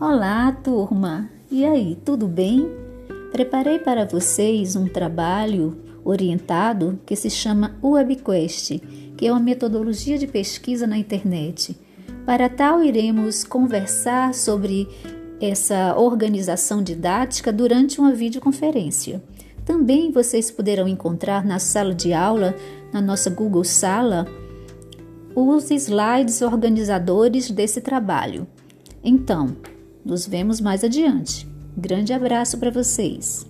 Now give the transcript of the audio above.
Olá, turma! E aí, tudo bem? Preparei para vocês um trabalho orientado que se chama WebQuest, que é uma metodologia de pesquisa na internet. Para tal, iremos conversar sobre essa organização didática durante uma videoconferência. Também vocês poderão encontrar na sala de aula, na nossa Google Sala, os slides organizadores desse trabalho. Então, nos vemos mais adiante. Grande abraço para vocês.